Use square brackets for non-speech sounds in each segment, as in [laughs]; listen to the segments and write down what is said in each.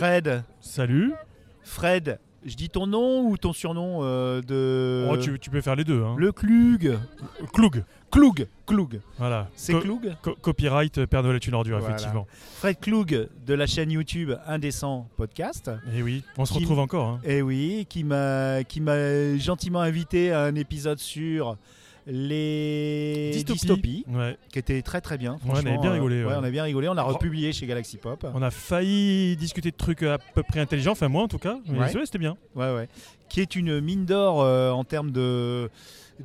Fred, Salut. Fred, je dis ton nom ou ton surnom euh, de. Oh, tu, tu peux faire les deux. Hein. Le Klug. Klug. Klug. Klug. Voilà. C'est Co- Klug co- copyright, euh, Père Noël est une ordure, Voilà. effectivement. Fred Klug de la chaîne YouTube Indécent Podcast. Et oui, on se Qui- retrouve encore. hein. Et oui, qui m'a qui m'a gentiment invité à un épisode sur les Dystopie. Ouais. qui était très très bien. Ouais, on avait bien euh, rigolé, ouais, ouais. on a bien rigolé. On l'a republié chez Galaxy Pop. On a failli discuter de trucs à peu près intelligents, enfin moi en tout cas. Mais c'était bien. Ouais, ouais. Qui est une mine d'or euh, en termes de,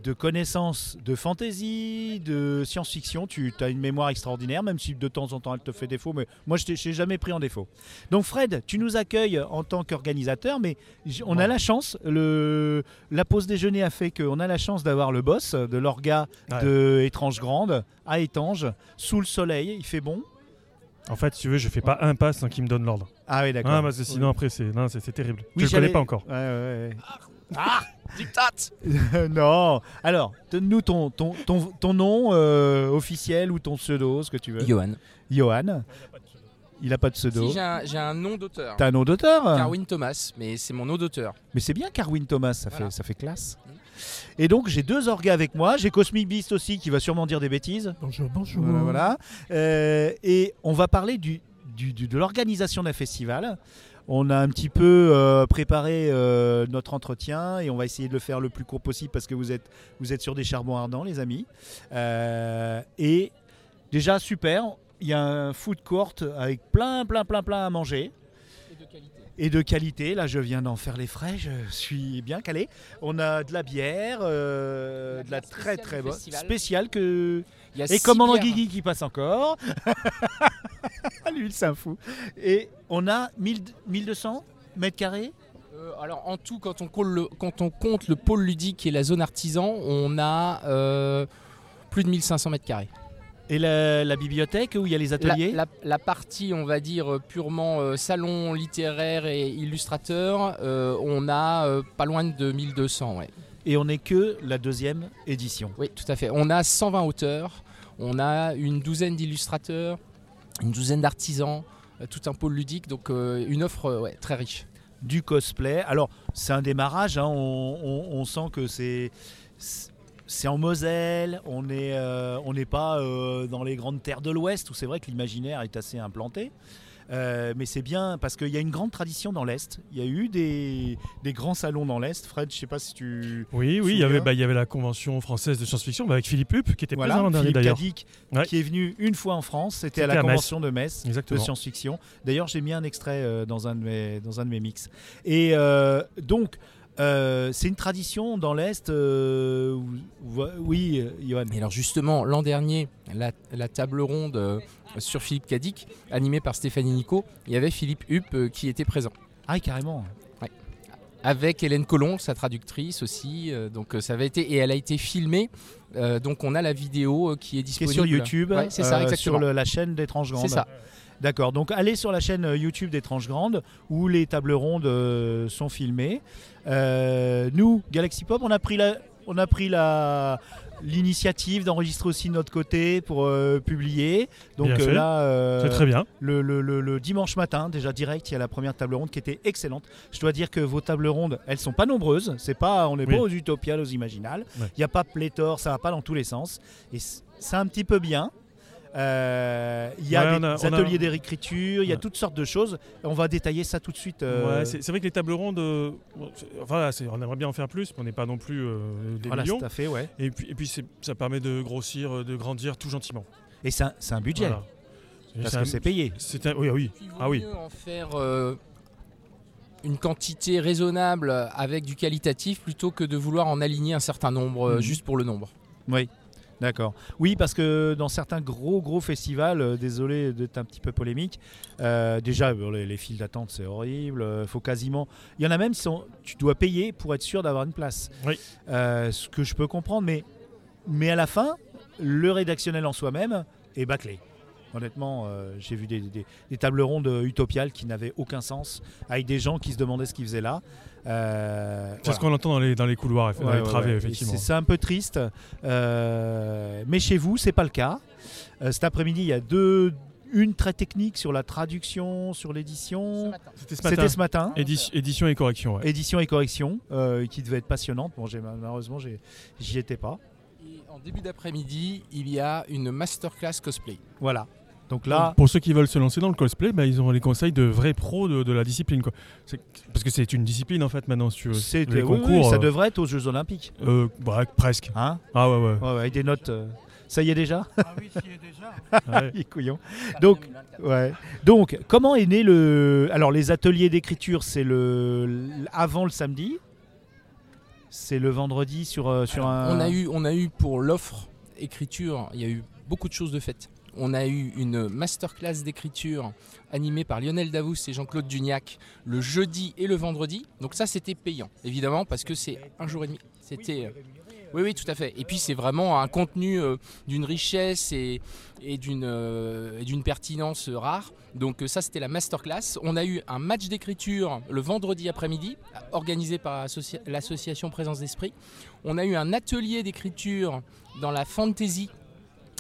de connaissances de fantasy, de science-fiction. Tu as une mémoire extraordinaire, même si de temps en temps elle te fait défaut. Mais moi, je t'ai jamais pris en défaut. Donc, Fred, tu nous accueilles en tant qu'organisateur, mais on a la chance. Le, la pause déjeuner a fait qu'on a la chance d'avoir le boss de l'orga Ouais. de Étrange Grande à Étange, sous le soleil. Il fait bon. En fait, si tu veux, je fais pas un pas sans qu'il me donne l'ordre. Ah oui, d'accord. Ah, parce que sinon après, c'est non, c'est terrible. Oui, je j'allais- connais pas encore. Ouais, ouais, ouais. Dictate [laughs] non. Alors, donne-nous ton, ton, ton, ton nom euh, officiel ou ton pseudo, ce que tu veux. Johan. Johan. Il a pas de pseudo. Si, j'ai un, j'ai un nom d'auteur. T'as un nom d'auteur? Carwin Thomas, mais c'est mon nom d'auteur. Mais c'est bien Carwin Thomas, ça, Voilà. fait, ça fait classe. Et donc, j'ai deux orgas avec moi. J'ai Cosmic Beast aussi, qui va sûrement dire des bêtises. Bonjour, bonjour. Voilà. voilà. Euh, et on va parler du, du- du- de l'organisation d'un festival. On a un petit peu euh, préparé euh, notre entretien et on va essayer de le faire le plus court possible parce que vous êtes, vous êtes sur des charbons ardents, les amis. Euh, et déjà, super. Il y a un food court avec plein, plein, plein, plein à manger et de qualité. Là, je viens d'en faire les frais, je suis bien calé. On a de la bière, La de la très très bonne, spéciale que Il y a et commandant. Guigui qui passe encore. [laughs] [laughs] Lui, c'est un fou. Et on a 1000 1200 mètres carrés? Euh, alors en tout, quand on, compte le, quand on compte le pôle ludique et la zone artisan, on a euh, plus de 1500 mètres carrés. Et la, la bibliothèque où il y a les ateliers? la- la partie, on va dire, euh, purement euh, salon littéraire et illustrateur, on a pas loin de 1200. Ouais. Et on n'est que la deuxième édition. Oui, tout à fait. On a 120 auteurs, on a une douzaine d'illustrateurs, une douzaine d'artisans, euh, tout un pôle ludique, donc euh, une offre euh, très riche. Du cosplay. Alors, c'est un démarrage. hein, on, sent que c'est. En Moselle, on n'est pas dans les grandes terres de l'Ouest où c'est vrai que l'imaginaire est assez implanté. Euh, mais c'est bien parce qu'il y a une grande tradition dans l'Est. Il y a eu des, des grands salons dans l'Est. Fred, je sais pas si tu. Oui, oui, il y Souviens avait, bah, il y avait la convention française de science-fiction bah, avec Philippe Hupp qui était Voilà, présent l'an dernier Philippe d'ailleurs. Cadic, Ouais. qui est venu une fois en France. C'était à la à Metz. convention de Metz de science-fiction. D'ailleurs, j'ai mis un extrait euh, dans, un de mes, dans un de mes mix. Et euh, donc, euh, c'est une tradition dans l'Est. euh, oui, Johan. Et alors justement, l'an dernier, la, la table ronde euh, sur Philippe Cadic, animée par Stéphanie Nico, il y avait Philippe Hupp qui était présent. Ah, carrément. Avec Hélène Collomb, sa traductrice aussi. donc ça avait été et elle a été filmée. donc on a la vidéo qui est Qui est disponible sur YouTube, Ouais, c'est ça, exactement. sur le- la chaîne d'Étrange Grande. C'est ça. D'accord, donc allez sur la chaîne euh, YouTube d'Étrange Grande où les tables rondes euh, sont filmées. Euh, nous, Galaxy Pop, on a pris la, on a pris la l'initiative d'enregistrer aussi de notre côté pour euh, publier. Donc euh, là, euh, C'est très bien. le, le- le- le dimanche matin, déjà direct, il y a la première table ronde qui était excellente. Je dois dire que vos tables rondes, elles sont pas nombreuses. C'est pas, on n'est Oui. pas aux utopiales, aux imaginales. Il Ouais. n'y a pas pléthore, ça va pas dans tous les sens. Et c'est un petit peu bien. Euh, Il y a Ouais, des a- a- ateliers d'écriture, il y a Ouais. toutes sortes de choses. On va détailler ça tout de suite. euh, Ouais, c'est vrai que les tables rondes, euh, bon, enfin, on aimerait bien en faire plus, mais on n'est pas non plus euh, des voilà, millions. tout à fait, ouais. Et puis, et puis ça permet de grossir, de grandir tout gentiment. Et c'est un, budget, Voilà. parce un- que c'est payé. C'est un, oui, ah oui, il vaut ah oui. mieux en faire euh, une quantité raisonnable avec du qualitatif plutôt que de vouloir en aligner un certain nombre Mhm. juste pour le nombre. Oui, d'accord. Oui, parce que dans certains gros gros festivals, euh, désolé d'être un petit peu polémique, euh, déjà les, les files d'attente c'est horrible. euh, faut quasiment. Il y en a même qui sont. Tu dois payer pour être sûr d'avoir une place. Oui. Euh, ce que je peux comprendre, mais mais à la fin, le rédactionnel en soi-même est bâclé. Honnêtement, j'ai vu des, des- des tables rondes utopiales qui n'avaient aucun sens, avec des gens qui se demandaient ce qu'ils faisaient là. Euh, C'est voilà. ce qu'on entend dans les, dans les couloirs, dans Ouais, les travées, ouais. effectivement. C'est un peu triste. Euh, mais chez vous, c'est pas le cas. Euh, cet après-midi, il y a deux, une très technique sur la traduction, sur l'édition. C'était ce matin. C'était ce matin. Édi- édition et correction. ouais. Édition et correction, euh, qui devait être passionnante. Bon, j'ai- malheureusement, j'y étais pas. Et en début d'après-midi, il y a une masterclass cosplay. Voilà. Donc là, Pour ceux qui veulent se lancer dans le cosplay, bah, ils ont les conseils de vrais pros de, de la discipline. Quoi. Parce que c'est une discipline en fait maintenant. Si tu veux. c'est les oui, oui, concours. ça euh, devrait être aux Jeux Olympiques. euh, bah, presque. Hein Ah ouais, ouais. ouais, ouais, avec des notes. euh, Ça y est déjà Ah oui, s'y est déjà. [laughs] ouais. [laughs] Les couillons. Donc, ouais. Donc, comment est né le. Alors, les ateliers d'écriture, c'est le avant le samedi? C'est le vendredi sur, sur un. On a eu, on a eu pour l'offre écriture, il y a eu beaucoup de choses de faites. On a eu une masterclass d'écriture animée par Lionel Davous et Jean-Claude Duniac le jeudi et le vendredi. Donc ça, c'était payant, évidemment, parce que c'est un jour et demi. C'était. euh, Oui, oui, tout à fait. Et puis c'est vraiment un contenu euh, d'une richesse et, et d'une euh, et d'une pertinence rare. Donc ça, c'était la masterclass. On a eu un match d'écriture le vendredi après-midi, organisé par associa- l'association Présence d'Esprit. On a eu un atelier d'écriture dans la fantasy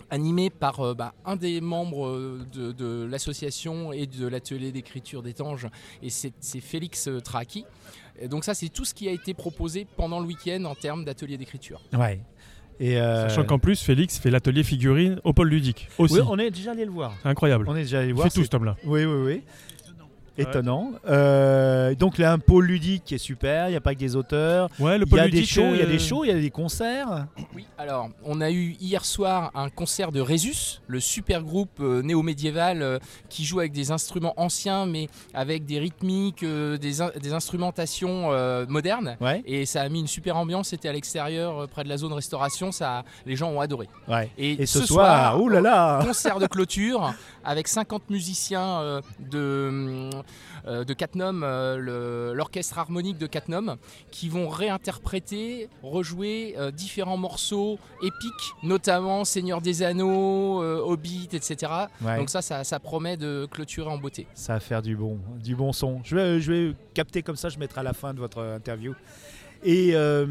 animé par euh, bah, un des membres euh, de, de l'association et de l'atelier d'écriture d'Étanges, et c'est c'est Félix euh, Traki. Et donc ça, c'est tout ce qui a été proposé pendant le week-end en termes d'atelier d'écriture. Ouais. Et. euh, Sachant qu'en plus, Félix fait l'atelier figurine au pôle ludique aussi. oui, on est déjà allé le voir. C'est incroyable. On est déjà allé le Il voir. fait tout c'est- cet homme-là. Oui, oui, oui. Étonnant. Euh, donc, il y a un pôle ludique qui est super. Il n'y a pas que des auteurs. Ouais, le Il y a des ludique. shows, il y a euh, des shows, il y a des concerts. Oui, alors on a eu hier soir un concert de Résus, le super groupe euh, néo-médiéval euh, qui joue avec des instruments anciens mais avec des rythmiques, euh, des, in- des instrumentations euh, modernes. Ouais. Et ça a mis une super ambiance, c'était à l'extérieur, euh, près de la zone restauration, ça, les gens ont adoré. Ouais. Et, Et ce, soir, ouh là là concert de clôture avec 50 musiciens euh, de, euh, de Catnum, euh, l'orchestre harmonique de Catnum, qui vont réinterpréter, rejouer euh, différents morceaux épiques, notamment Seigneur des Anneaux, euh, Hobbit, etc. Ouais. Donc ça, ça, ça promet de clôturer en beauté. Ça va faire du bon, du bon son. Je vais, je vais capter comme ça, je mettrai à la fin de votre interview. Et euh,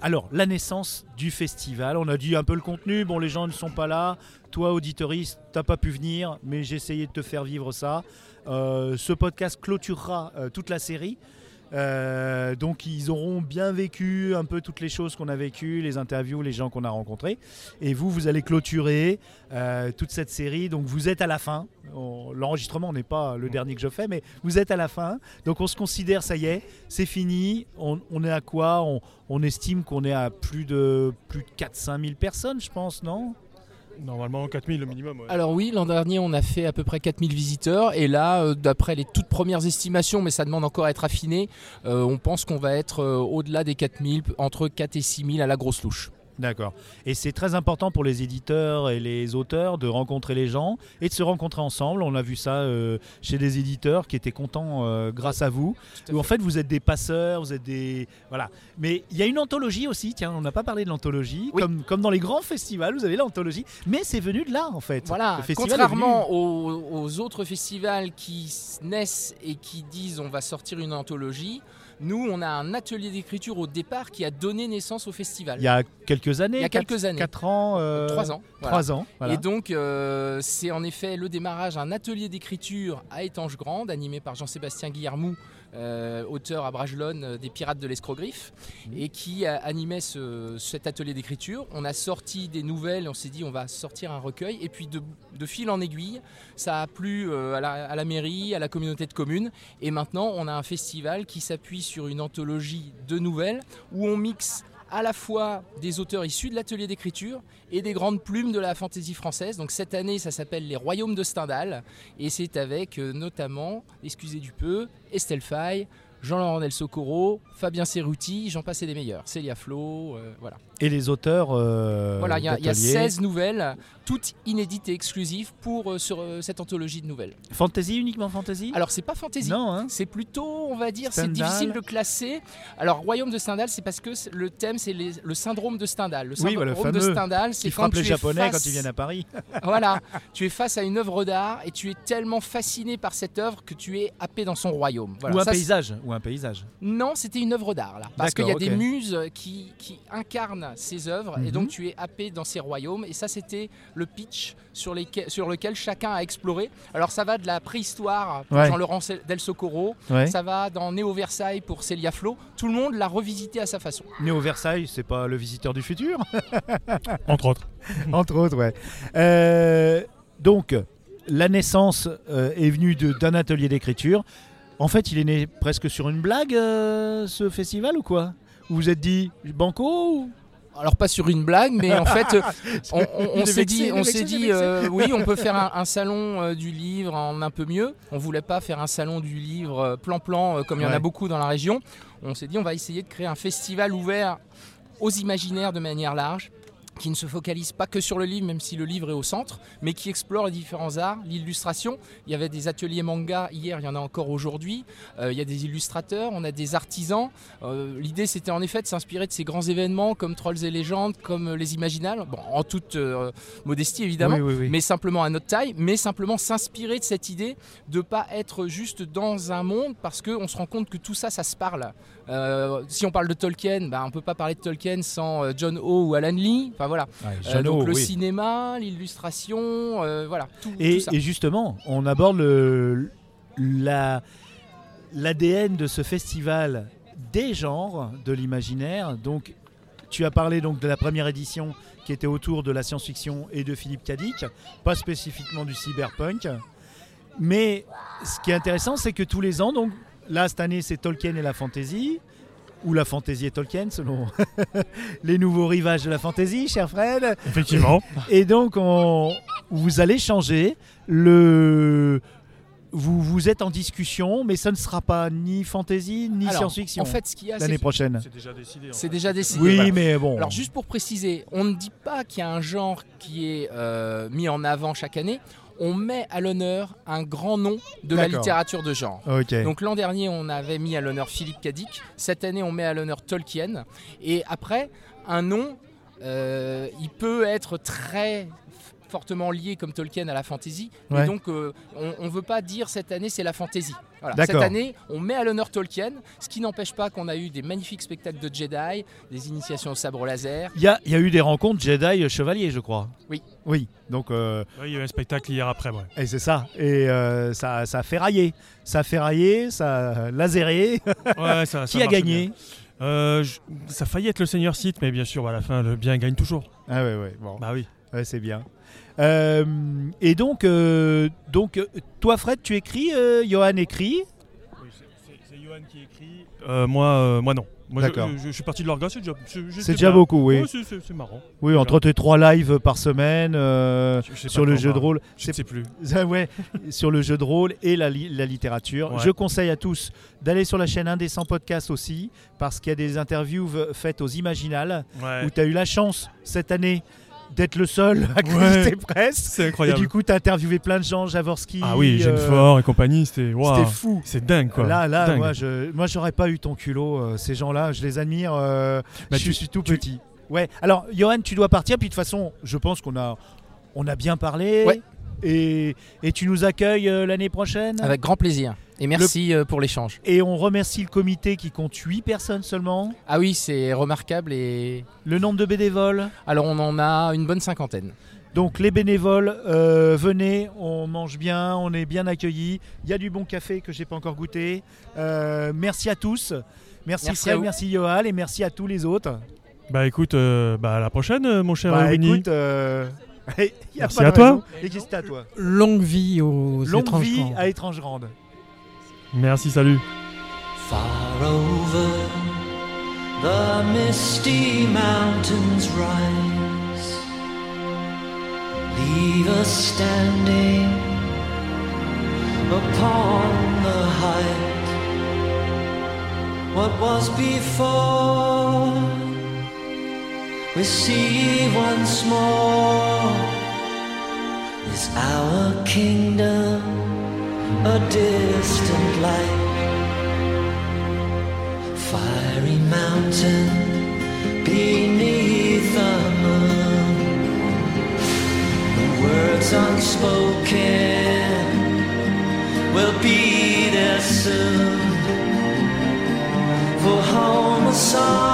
alors, la naissance du festival, on a dit un peu le contenu, bon les gens ne sont pas là, toi auditoriste, t'as pas pu venir, mais j'ai essayé de te faire vivre ça. Euh, ce podcast clôturera euh, toute la série. Euh, donc ils auront bien vécu un peu toutes les choses qu'on a vécues, les interviews, les gens qu'on a rencontrés. Et vous, vous allez clôturer euh, toute cette série. Donc vous êtes à la fin. L'enregistrement n'est pas le dernier que je fais, mais vous êtes à la fin. Donc on se considère, ça y est, c'est fini. On, on est à quoi? On, on estime qu'on est à plus de plus de 4-5 000 personnes, je pense, non? Normalement, 4000 le minimum. Alors oui, l'an dernier, on a fait à peu près 4000 visiteurs. Et là, euh, d'après les toutes premières estimations, mais ça demande encore à être affiné, euh, on pense qu'on va être euh, au-delà des 4000, entre 4 et 6000 à la grosse louche. D'accord. Et c'est très important pour les éditeurs et les auteurs de rencontrer les gens et de se rencontrer ensemble. On a vu ça euh, chez des éditeurs qui étaient contents euh, grâce à vous. Où en fait vous êtes des passeurs, vous êtes des voilà. Mais il y a une anthologie aussi. Tiens, on n'a pas parlé de l'anthologie. Oui. Comme comme dans les grands festivals, vous avez l'anthologie. Mais c'est venu de là en fait. Voilà, Le contrairement aux, aux autres festivals qui naissent et qui disent on va sortir une anthologie, nous on a un atelier d'écriture au départ qui a donné naissance au festival. Il y a quelques années. Il y a quatre- quelques années. Quatre ans. euh, Trois ans. voilà. Trois ans. Voilà. Et donc, euh, c'est en effet le démarrage d'un atelier d'écriture à Étange Grande, animé par Jean-Sébastien Guillermou, auteur à Bragelonne euh, des Pirates de l'Escrogriffe, et qui a- animait ce- cet atelier d'écriture. On a sorti des nouvelles, on s'est dit on va sortir un recueil, et puis de, de fil en aiguille, ça a plu euh, à, la, à la mairie, à la communauté de communes, et maintenant on a un festival qui s'appuie sur une anthologie de nouvelles où on mixe à la fois des auteurs issus de l'atelier d'écriture et des grandes plumes de la fantaisie française. Donc cette année, ça s'appelle Les Royaumes de Stendhal et c'est avec euh, notamment, excusez du peu, Estelle Faye, Jean-Laurent Del Socorro, Fabien Cerruti, j'en passe et des meilleurs, Célia Flo, euh, voilà. Et les auteurs. euh, voilà, il y, a- il y a d'ateliers. 16 nouvelles, toutes inédites et exclusives pour euh, sur, euh, cette anthologie de nouvelles. Fantasy uniquement fantasy? Alors c'est pas fantaisie. non, hein. C'est plutôt, on va dire, c'est difficile de classer. Alors, Royaume de Stendhal, c'est parce que le thème, c'est le syndrome de Stendhal. Le Oui, syndrome bah, le de fameux Stendhal, c'est quand tu les es Japonais face- quand ils viennent à Paris. [laughs] Voilà, tu es face à une œuvre d'art et tu es tellement fasciné par cette œuvre que tu es happé dans son royaume. Voilà, ou un ça, paysage. Ou un paysage. Non, c'était une œuvre d'art là. Parce qu'il y a des muses qui, qui incarnent ses œuvres et Mhm. donc tu es happé dans ses royaumes. Et ça, c'était le pitch sur, lesquels- sur lequel chacun a exploré. Alors ça va de la préhistoire pour Ouais. Jean-Laurent Del Socorro, Ouais. ça va dans Néo Versailles pour Célia Flo. Tout le monde l'a revisité à sa façon. Néo Versailles, c'est pas le visiteur du futur? [laughs] Entre autres. Entre autres, ouais. Euh, donc, la naissance euh, est venue d'un atelier d'écriture. En fait, il est né presque sur une blague, euh, ce festival, ou quoi? Vous vous êtes dit, banco ou- Alors pas sur une blague, mais en fait, [laughs] euh, on, s'est dit, on s'est dit, euh, oui, on peut faire un, [laughs] un salon euh, du livre en un peu mieux. On voulait pas faire un salon du livre plan-plan euh, comme il y en a beaucoup dans la région. On s'est dit, on va essayer de créer un festival ouvert aux imaginaires de manière large qui ne se focalise pas que sur le livre, même si le livre est au centre, mais qui explore les différents arts, l'illustration. Il y avait des ateliers manga hier, il y en a encore aujourd'hui. Euh, il y a des illustrateurs, on a des artisans. Euh, L'idée, c'était en effet de s'inspirer de ces grands événements comme Trolls et légendes, comme les Imaginales, bon, en toute euh, modestie évidemment. Oui, oui, oui. Mais simplement à notre taille, mais simplement s'inspirer de cette idée de pas être juste dans un monde parce qu'on se rend compte que tout ça, ça se parle. Euh, si on parle de Tolkien, bah, on peut pas parler de Tolkien sans euh, John O ou Alan Lee. Enfin voilà. Ouais, Euh, donc le oui. cinéma, l'illustration, voilà. Tout, Et, tout ça. et justement, on aborde le- la- l'ADN de ce festival des genres de l'imaginaire. Donc, tu as parlé donc de la première édition qui était autour de la science-fiction et de Philippe Cadic, pas spécifiquement du cyberpunk. Mais ce qui est intéressant, c'est que tous les ans, donc là cette année c'est Tolkien et la fantasy, ou la fantasy et Tolkien selon [laughs] les nouveaux rivages de la fantasy, cher Fred. Effectivement. Et donc, on- vous allez changer le. Vous, vous êtes en discussion, mais ça ne sera pas ni fantasy ni science-fiction En fait, ce qu'il y a, c'est l'année prochaine. C'est déjà décidé. c'est déjà décidé. Oui, voilà. mais bon. Alors juste pour préciser, on ne dit pas qu'il y a un genre qui est euh, mis en avant chaque année. On met à l'honneur un grand nom de la littérature de genre. Donc l'an dernier, on avait mis à l'honneur Philippe Cadic. Cette année, on met à l'honneur Tolkien. Et après, un nom, euh, il peut être très fortement lié comme Tolkien à la fantasy. Ouais. Et donc, euh, on ne veut pas dire cette année, c'est la fantasy. Voilà. Cette année, on met à l'honneur Tolkien, ce qui n'empêche pas qu'on a eu des magnifiques spectacles de Jedi, des initiations au sabre laser. Il y a, il y a eu des rencontres Jedi-Chevalier, je crois. Oui. Oui. Donc, euh, Oui, il y a eu un spectacle hier après, ouais. et c'est ça. Et euh, ça, ça a fait railler. Ça a fait railler, ça a laséré. Ouais, ça, [laughs] ça Qui a gagné bien. Euh, je- Ça a failli être le Seigneur Sith, mais bien sûr, à la fin, le bien gagne toujours. Ah ouais, ouais. Bon. Bah oui. Ouais, c'est bien. Euh, et donc, euh, donc, euh, toi, Fred, tu écris, Johan écrit? c'est Johan qui écrit. Moi, moi non. Moi, D'accord. je- je suis parti de l'orga, c'est déjà, c'est- déjà beaucoup, oui. C'est- marrant. Oui, entre tes trois lives par semaine euh, Je- sur le jeu de rôle. Je ne sais plus. [laughs] Ah ouais, sur le jeu de rôle et la, li- la littérature. Ouais. Je conseille à tous d'aller sur la chaîne Indécent Podcast aussi, parce qu'il y a des interviews faites aux Imaginales, Ouais. où tu as eu la chance cette année d'être le seul à Ouais. créditer presse. C'est Et incroyable. du coup, tu as interviewé plein de gens, Javorski. ah oui, euh, Fort et compagnie, c'était waouh. C'était fou. C'est dingue quoi. Là, là, Dingue. moi, je, moi, j'aurais pas eu ton culot. euh, ces gens-là, je les admire. euh, Bah, je tu- suis tout tu- petit. Ouais. Alors, Johan, tu dois partir. Puis de toute façon, je pense qu'on a, on a bien parlé. Ouais. Et, et tu nous accueilles euh, l'année prochaine? Avec grand plaisir. Et merci euh, pour l'échange. Et on remercie le comité qui compte 8 personnes seulement. Ah oui, c'est remarquable. Et Le nombre de bénévoles. alors, on en a une bonne cinquantaine. Donc les bénévoles, euh, venez, on mange bien, on est bien accueillis. Il y a du bon café que j'ai pas encore goûté. Euh, merci à tous. Merci, Merci à Fred, vous. merci Yoal et merci à tous les autres. Bah écoute, euh, bah à la prochaine, mon cher Bah Winnie. écoute, euh, [laughs] y a Merci pas de à toi. à toi? Longue vie aux Longue étranges vie à étrange grande. Merci, salut. Far over the misty mountains rise. Leave us standing upon the height. What was before, we see once more. Is our kingdom a distant light? fiery mountain beneath the moon. The words unspoken will be there soon. For home a song